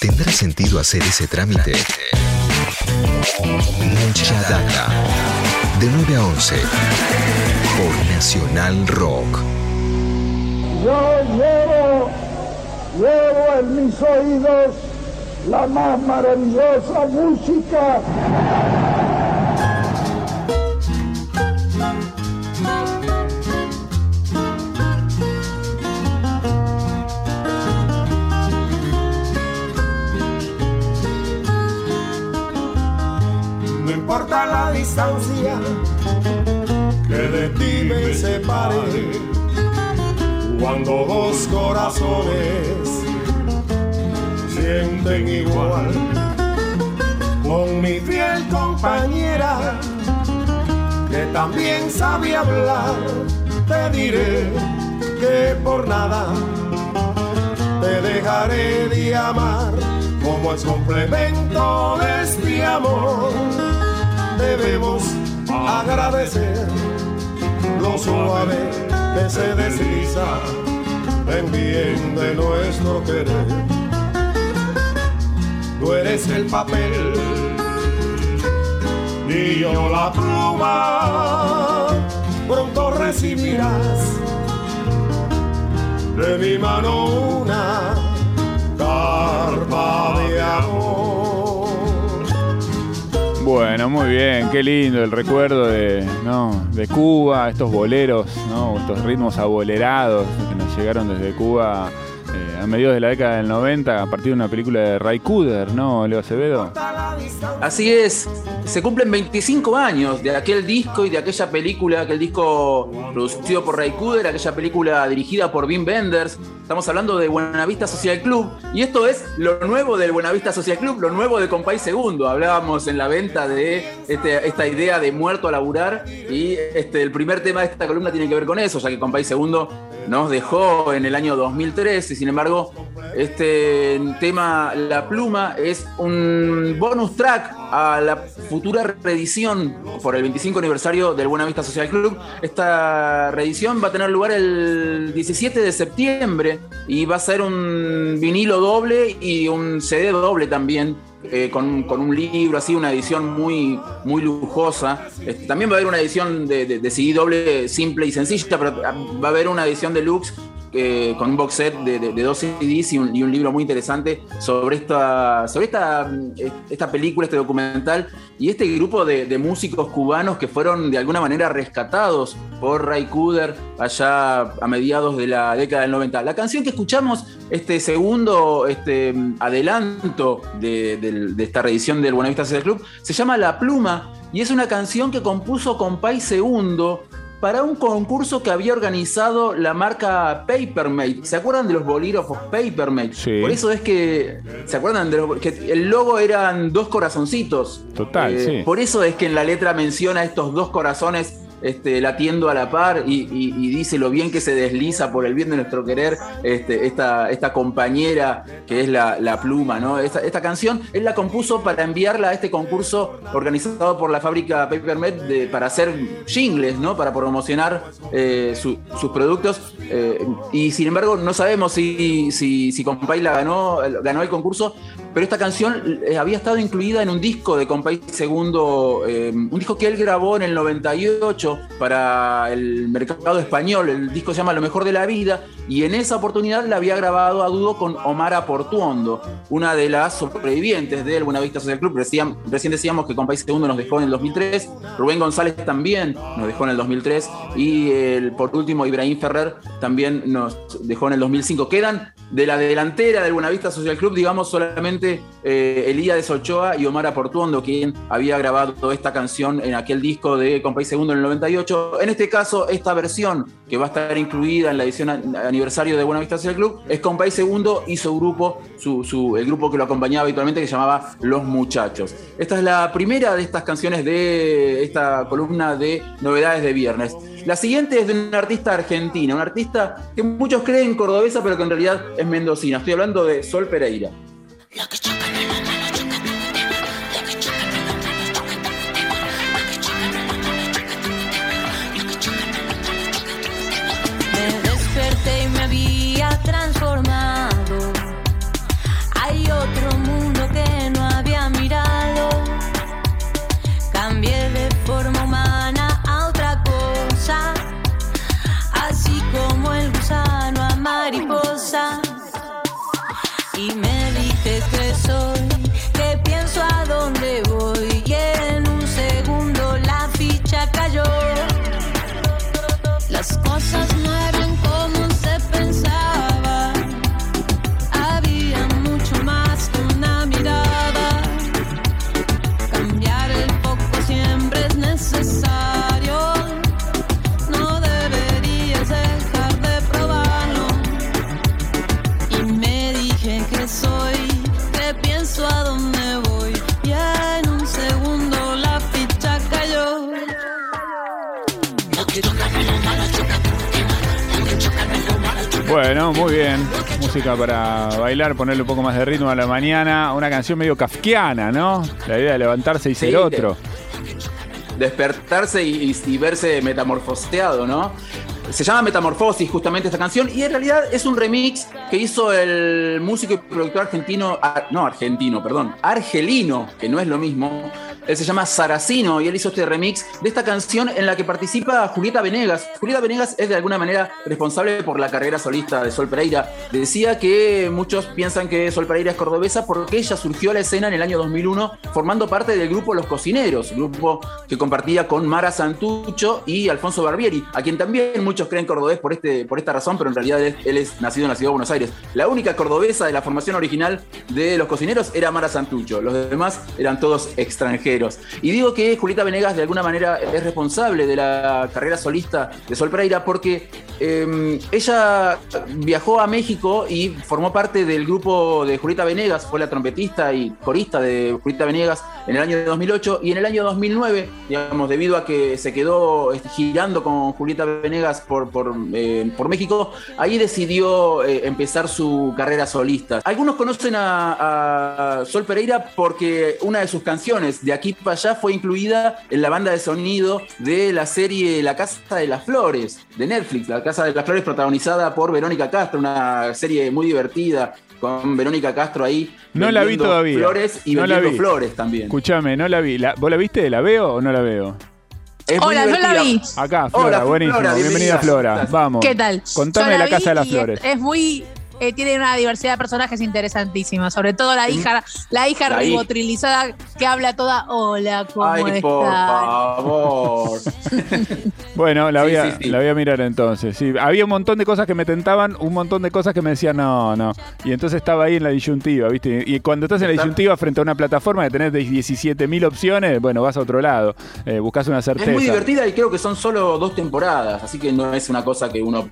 ¿Tendrá sentido hacer ese trámite? Mucha data. De 9 a 11. Por Nacional Rock. Yo llevo, llevo en mis oídos la más maravillosa música. La distancia que de ti me separe, cuando dos corazones sienten igual, con mi fiel compañera que también sabe hablar, te diré que por nada te dejaré de amar como es complemento de este amor. Debemos agradecer lo suave que se desliza en bien de nuestro querer. Tú eres el papel y yo la pluma. Pronto recibirás de mi mano muy bien, qué lindo el recuerdo de, ¿no? de Cuba, estos boleros, ¿no? estos ritmos abolerados que nos llegaron desde Cuba eh, a mediados de la década del 90 a partir de una película de Ray Cooder, ¿no, Leo Acevedo? Así es, se cumplen 25 años de aquel disco y de aquella película, aquel disco producido por Ray Cooder, aquella película dirigida por Wim Wenders. Estamos hablando de Buenavista Social Club y esto es lo nuevo del Buenavista Social Club, lo nuevo de Compay Segundo. Hablábamos en la venta de este- esta idea de muerto a laburar y este, el primer tema de esta columna tiene que ver con eso, ya que Compay Segundo nos dejó en el año 2003 y sin embargo este tema La Pluma es un bonus track a la futura reedición por el 25 aniversario del Buena Vista Social Club. Esta reedición va a tener lugar el 17 de septiembre y va a ser un vinilo doble y un CD doble también. eh, con, con un libro así, una edición muy, muy lujosa. Este, también va a haber una edición de, de- de CD doble simple y sencilla, pero va a haber una edición deluxe eh, con un box set de, dos CDs y un, libro muy interesante sobre esta, sobre esta, mm, esta película, este documental y este grupo de, músicos cubanos que fueron de alguna manera rescatados por Ray Cooder allá a mediados de la década del 90. La canción que escuchamos, este segundo este, adelanto de, del- esta reedición del Buenavista Social Club, se llama La Pluma y es una canción que compuso Compay Segundo para un concurso que había organizado la marca Papermate. ¿Se acuerdan de los bolígrafos Papermate? Sí. Por eso es que. ¿Se acuerdan de los que el logo eran dos corazoncitos? Total, Eh, sí. Por eso es que en la letra menciona estos dos corazones este, latiendo a la par y, dice lo bien que se desliza por el bien de nuestro querer este, esta, esta compañera que es la, pluma, ¿no? Esta, esta canción él la compuso para enviarla a este concurso organizado por la fábrica Papermate de- para hacer jingles, ¿no? Para promocionar eh, su- sus productos. eh, y sin embargo, no sabemos si, si, si Compay la ganó, ganó el concurso, pero esta canción eh, había estado incluida en un disco de Compay Segundo, eh, un disco que él grabó en el 98 para el mercado español. El disco se llama Lo mejor de la vida y en esa oportunidad la había grabado a dúo con Omar Portuondo, una de las sobrevivientes del Buenavista Social Club. Recién, recién decíamos que Compay Segundo nos dejó en el 2003, Rubén González también nos dejó en el 2003 y el, por último Ibrahim Ferrer también nos dejó en el 2005. Quedan de la delantera del Buenavista Social Club, digamos, solamente eh, Elías Ochoa y Omar Portuondo, quien había grabado esta canción en aquel disco de Compay Segundo en el 98. En este caso, esta versión que va a estar incluida en la edición a- aniversario de Buenavista Social Club es Compay Segundo y su grupo, su, su- el grupo que lo acompañaba habitualmente, que se llamaba Los Muchachos. Esta es la primera de estas canciones de esta columna de novedades de viernes. La siguiente es de una artista argentina, una artista que muchos creen cordobesa, pero que en realidad es mendocina. Estoy hablando de Sol Pereira. Me Bueno, muy bien. Música para bailar, ponerle un poco más de ritmo a la mañana. Una canción medio kafkiana, ¿no? La idea de levantarse y ser otro. despertarse y, y verse metamorfoseado, ¿no? Se llama Metamorfosis justamente esta canción y en realidad es un remix que hizo el músico y productor argentino, ar- no argentino, perdón, argelino, que no es lo mismo. Él se llama Saracino y él hizo este remix de esta canción en la que participa Julieta Venegas. Julieta Venegas es de alguna manera responsable por la carrera solista de Sol Pereira. Decía que muchos piensan que Sol Pereira es cordobesa porque ella surgió a la escena en el año 2001 formando parte del grupo Los Cocineros, grupo que compartía con Mara Santucho y Alfonso Barbieri, a quien también muchos creen cordobés por, este, por esta razón, pero en realidad él, él es nacido en la ciudad de Buenos Aires. La única cordobesa de la formación original de Los Cocineros era Mara Santucho, los demás eran todos extranjeros. Y digo que Julieta Venegas de alguna manera es responsable de la carrera solista de Sol Pereira porque eh, ella viajó a México y formó parte del grupo de Julieta Venegas, fue la trompetista y corista de Julieta Venegas en el año 2008 y en el año 2009, digamos, debido a que se quedó girando con Julieta Venegas por, por, eh, por México, ahí decidió eh, empezar su carrera solista. Algunos conocen a, a Sol Pereira porque una de sus canciones de aquí para allá fue incluida en la banda de sonido de la serie La Casa de las Flores de Netflix. La Casa de las Flores protagonizada por Verónica Castro, una serie muy divertida con Verónica Castro ahí. No la vi todavía. Flores y No la vendiendo vi. flores también. Escuchame, no la vi. La- ¿Vos la viste? ¿La veo o no la veo? Es Hola, no la vi. Acá, Flora, Hola, buenísimo. Flora, Bienvenida, bienvenida. Flora. Vamos. ¿Qué tal? Contame Yo la Casa de las Flores. Es, es muy. Eh, tiene una diversidad de personajes interesantísima, sobre todo la hija, la hija La hija. ribotrilizada que habla toda, hola, ¿cómo Ay, estás? por favor. Bueno, la voy, a, sí, sí. la voy a mirar entonces. Sí, había un montón de cosas que me tentaban, un montón de cosas que me decían no, no. Y entonces estaba ahí en la disyuntiva, ¿viste? Y cuando estás en la disyuntiva frente a una plataforma que tenés 17.000 opciones, bueno, vas a otro lado. Eh, buscas una certeza. Es muy divertida y creo que son solo dos temporadas, así que no es una cosa que uno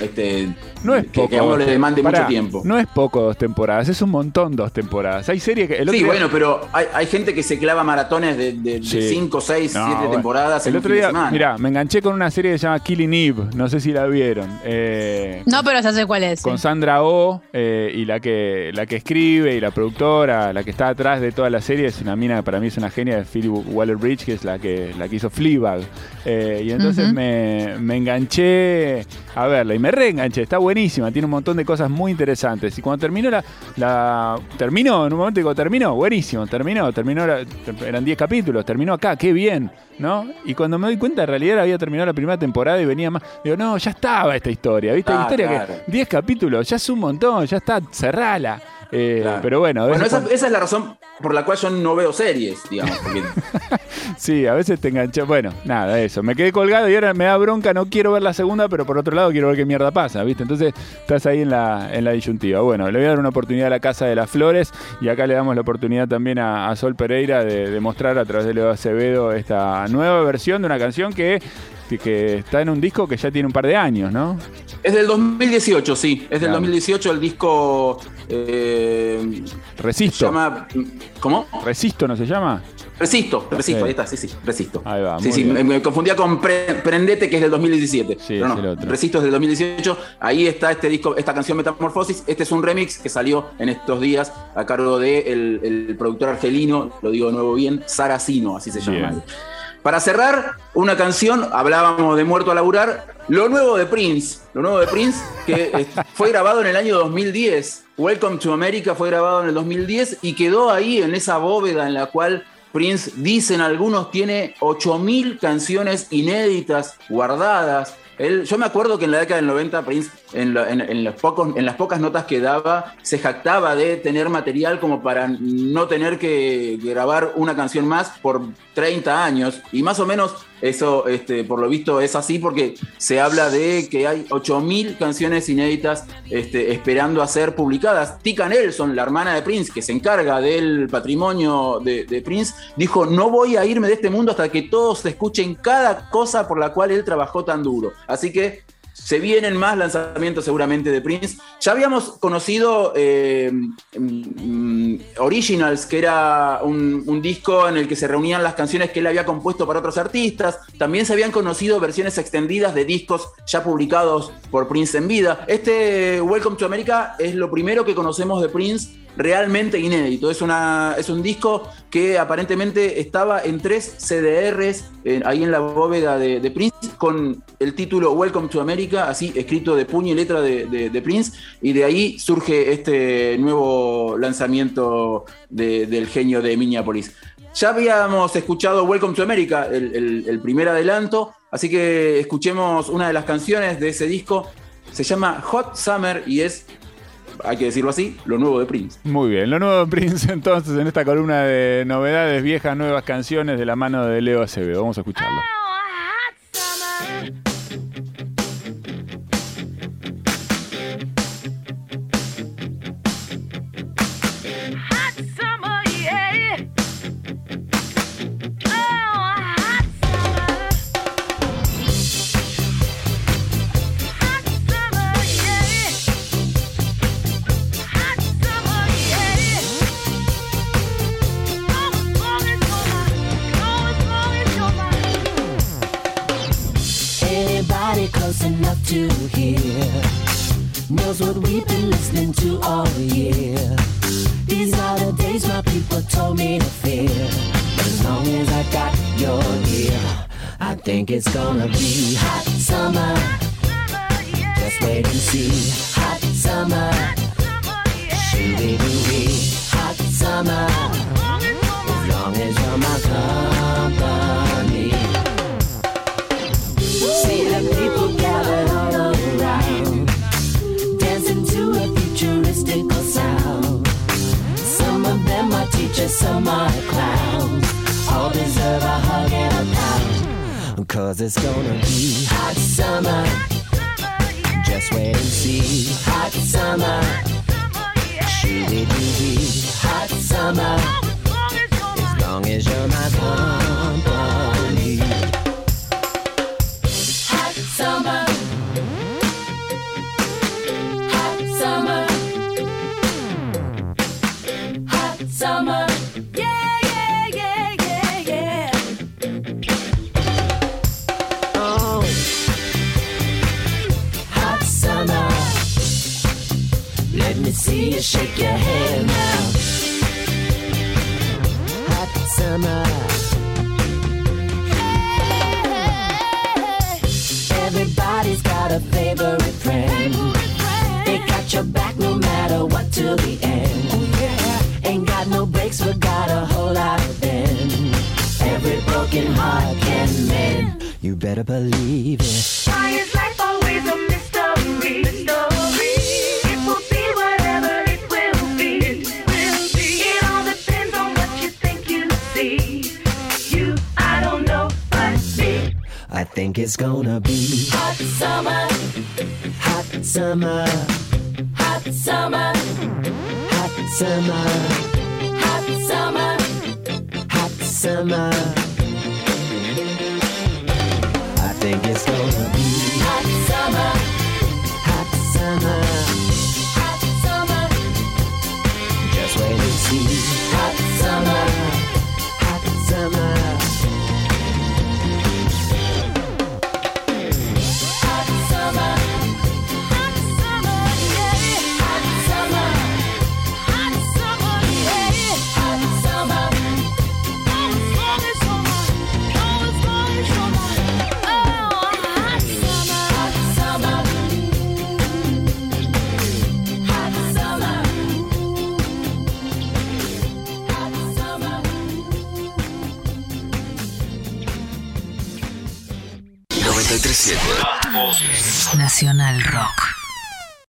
este, No es que, poco. que a uno le demande mucho tiempo. No es poco dos temporadas, es un montón dos temporadas. Hay series que. El otro sí, día- bueno, pero hay, hay gente que se clava maratones de Sí. 5, 6, No, 7 bueno. temporadas El en otro un fin de día, semana. mirá, me enganché con una serie que se llama Killing Eve. No sé si la vieron. Eh, No, pero ya sé cuál es. con sí. Sandra Oh eh, y la que, la que escribe y la productora, la que está atrás de toda la serie, es una mina que para mí es una genia de Phoebe Waller-Bridge, que es la que, la que hizo Fleabag. Eh, y entonces me, me enganché a verla y me reenganché. Está buenísima, tiene un montón de cosas muy interesantes. Y cuando terminó la... la terminó, en un momento digo, terminó, buenísimo, terminó, terminó, la- eran 10 capítulos, terminó acá, qué bien. ¿No? Y cuando me doy cuenta, en realidad había terminado la primera temporada y venía más. Digo, no, ya estaba esta historia, ¿viste? Ah, historia claro. que 10 capítulos, ya es un montón, ya está, cerrala. Eh, Claro. Pero bueno, a Bueno, veces esa, cuando- esa es la razón por la cual yo no veo series, digamos. porque- sí, a veces te enganché. Bueno, nada, eso. Me quedé colgado y ahora me da bronca, no quiero ver la segunda, pero por otro lado quiero ver qué mierda pasa, ¿viste? Entonces estás ahí en la, en la disyuntiva. Bueno, le voy a dar una oportunidad a la Casa de las Flores y acá le damos la oportunidad también a, a Sol Pereira de, de mostrar a través de Leo Acevedo esta nueva versión de una canción que, que, está en un disco que ya tiene un par de años, ¿no? es del 2018, sí. Es del Claro. 2018 el disco. eh, se Resisto. llama. ¿Cómo? Resisto, ¿no se llama? Resisto, resisto, Sí. ahí está, sí, sí, resisto. Ahí va, Sí, sí, bien. me, confundía con Pre- Prendete, que es del 2017. Sí, pero es no, el otro. Resisto es del 2018. Ahí está este disco, esta canción Metamorfosis. Este es un remix que salió en estos días a cargo del de el, el productor argelino, lo digo de nuevo bien, Saracino, así se llama. Bien. Para cerrar, una canción, hablábamos de Muerto a Laburar, lo nuevo de Prince, lo nuevo de Prince, que fue grabado en el año 2010. Welcome to America fue grabado en el 2010 y quedó ahí en esa bóveda en la cual Prince, dicen algunos, tiene 8.000 canciones inéditas guardadas. Él, yo me acuerdo que en la década del 90 Prince, en, las pocas notas que daba, se jactaba de tener material como para no tener que grabar una canción más por 30 años. Y más o menos eso, este, por lo visto, es así porque se habla de que hay 8.000 canciones inéditas este, esperando a ser publicadas. Tika Nelson, la hermana de Prince, que se encarga del patrimonio de, de Prince, dijo, no voy a irme de este mundo hasta que todos escuchen cada cosa por la cual él trabajó tan duro. Así que se vienen más lanzamientos seguramente de Prince. Ya habíamos conocido eh, mm, Originals, que era un disco en el que se reunían las canciones que él había compuesto para otros artistas. También se habían conocido versiones extendidas de discos ya publicados por Prince en vida. Este Welcome to America es lo primero que conocemos de Prince realmente inédito. Es, una, es un disco que aparentemente estaba en tres CDRs eh, ahí en la bóveda de, Prince con el título Welcome to America, así escrito de puño y letra de, Prince, y de ahí surge este nuevo lanzamiento del genio de Minneapolis. Ya habíamos escuchado Welcome to America, el primer adelanto, así que escuchemos una de las canciones de ese disco. Se llama Hot Summer y es hay que decirlo así, lo nuevo de Prince. Muy bien, lo nuevo de Prince entonces en esta columna de novedades, viejas, nuevas canciones de la mano de Leo Acevedo. Vamos a escucharlo. I think it's gonna be hot summer. Just wait and see, hot summer. Shooby dooby, hot summer. As long as you're my company. See the people gathered all around, dancing to a futuristical sound. Some of them are teachers, some are clowns. All deserve a hug. Cause it's gonna be hot summer. Just wait and see. Hot summer. Shooby dooby. Hot summer. As long as you're my company. Hot got a whole lot of them. Every broken heart can mend. You better believe it. Why is life always a mystery? Mystery. It will be whatever it will be. It will be. It all depends on what you think you see. You, I don't know, but me. I think it's gonna be hot summer, hot summer, hot summer, hot summer, summer, hot summer. I think it's gonna be hot summer, hot summer, hot summer. Just wait and see, hot 937 Nacional Rock.